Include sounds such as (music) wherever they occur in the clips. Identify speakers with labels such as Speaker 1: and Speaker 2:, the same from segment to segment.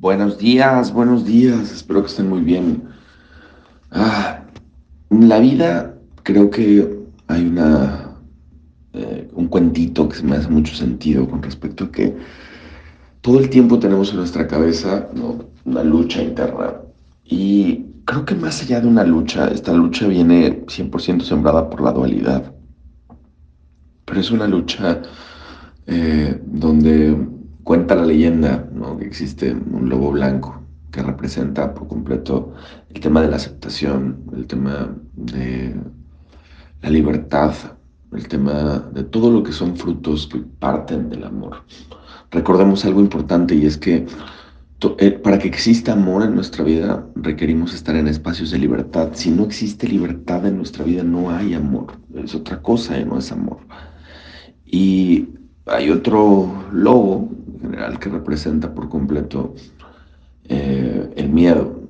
Speaker 1: Buenos días, buenos días, espero que estén muy bien. Ah, en la vida creo que hay una, eh, un cuentito que se me hace mucho sentido con respecto a que todo el tiempo tenemos en nuestra cabeza una lucha interna. Y creo que más allá de una lucha, esta lucha viene 100% sembrada por la dualidad. Pero es una lucha eh, cuenta la leyenda que existe un lobo blanco que representa por completo el tema de la aceptación, el tema de la libertad, el tema de todo lo que son frutos que parten del amor. Recordemos algo importante y es que eh, para que exista amor en nuestra vida requerimos estar en espacios de libertad. Si no existe libertad en nuestra vida no hay amor. Es otra cosa y no es amor. Y hay otro lobo general que representa por completo eh, el miedo.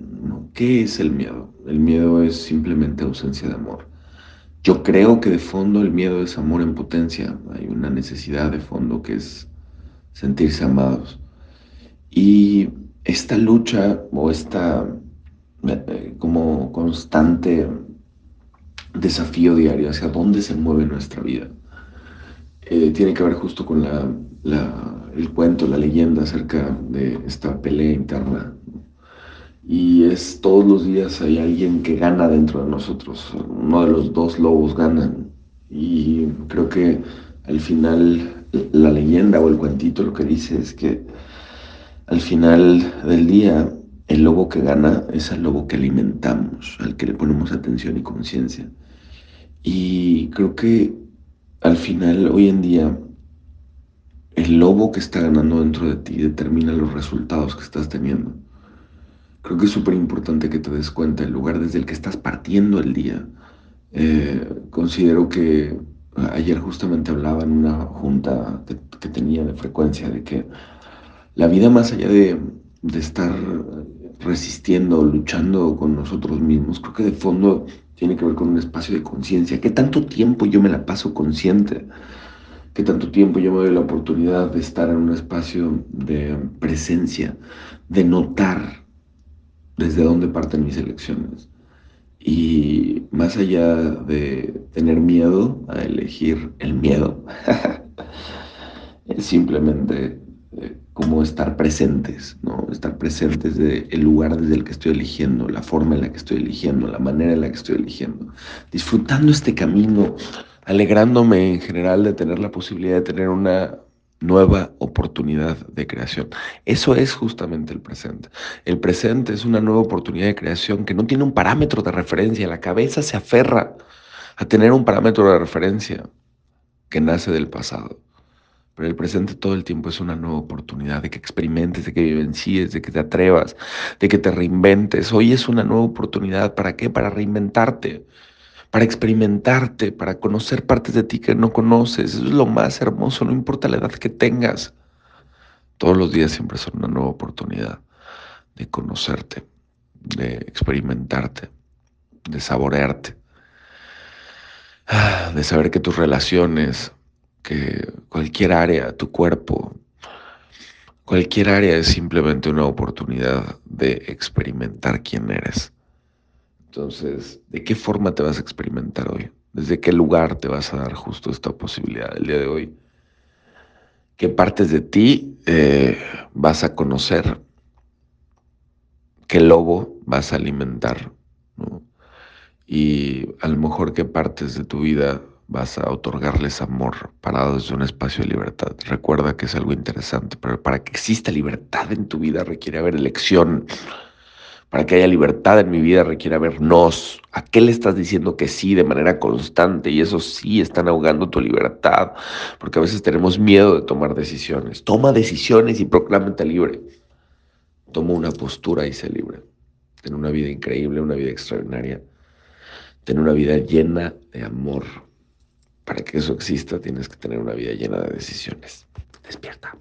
Speaker 1: ¿Qué es el miedo? El miedo es simplemente ausencia de amor. Yo creo que de fondo el miedo es amor en potencia. Hay una necesidad de fondo que es sentirse amados. Y esta lucha o esta eh, como constante desafío diario hacia dónde se mueve nuestra vida, eh, tiene que ver justo con la el cuento, la leyenda acerca de esta pelea interna. Y es todos los días hay alguien que gana dentro de nosotros. Uno de los dos lobos ganan. Y creo que al final la leyenda o el cuentito lo que dice es que al final del día el lobo que gana es el lobo que alimentamos, al que le ponemos atención y conciencia. Y creo que al final, hoy en día, el lobo que está ganando dentro de ti determina los resultados que estás teniendo. Creo que es súper importante que te des cuenta el lugar desde el que estás partiendo el día. Eh, considero que ayer justamente hablaba en una junta que, tenía de frecuencia de que la vida más allá de, de estar resistiendo, luchando con nosotros mismos, creo que de fondo tiene que ver con un espacio de conciencia. ¿Qué tanto tiempo yo me la paso consciente? que tanto tiempo yo me doy la oportunidad de estar en un espacio de presencia, de notar desde dónde parten mis elecciones. Y más allá de tener miedo a elegir el miedo, (laughs) simplemente estar presentes, ¿no? Estar presentes del el lugar desde el que estoy eligiendo, la forma en la que estoy eligiendo, la manera en la que estoy eligiendo, disfrutando este camino alegrándome en general de tener la posibilidad de tener una nueva oportunidad de creación. Eso es justamente el presente. El presente es una nueva oportunidad de creación que no tiene un parámetro de referencia. La cabeza se aferra a tener un parámetro de referencia que nace del pasado. Pero el presente todo el tiempo es una nueva oportunidad de que experimentes, de que vivencies, de que te atrevas, de que te reinventes. Hoy es una nueva oportunidad. ¿Para qué? Para reinventarte para experimentarte, para conocer partes de ti que no conoces. Eso es lo más hermoso, no importa la edad que tengas. Todos los días siempre son una nueva oportunidad de conocerte, de experimentarte, de saborearte, de saber que tus relaciones, cualquier área, tu cuerpo, cualquier área es simplemente una oportunidad de experimentar quién eres entonces, ¿de qué forma te vas a experimentar hoy? ¿Desde qué lugar te vas a dar justo esta posibilidad el día de hoy? ¿Qué partes de ti eh, vas a conocer? ¿Qué lobo vas a alimentar? Y a lo mejor qué partes de tu vida vas a otorgarles amor parado desde un espacio de libertad. Recuerda que es algo interesante, pero para que exista libertad en tu vida requiere haber elección para que haya libertad en mi vida requiere haber nos. ¿A qué le estás diciendo que sí de manera constante? Y eso sí están ahogando tu libertad, porque a veces tenemos miedo de tomar decisiones. Toma decisiones y proclámate libre. Toma una postura y sé libre. Ten una vida increíble, una vida extraordinaria. Ten una vida llena de amor. Para que eso exista tienes que tener una vida llena de decisiones. Despierta.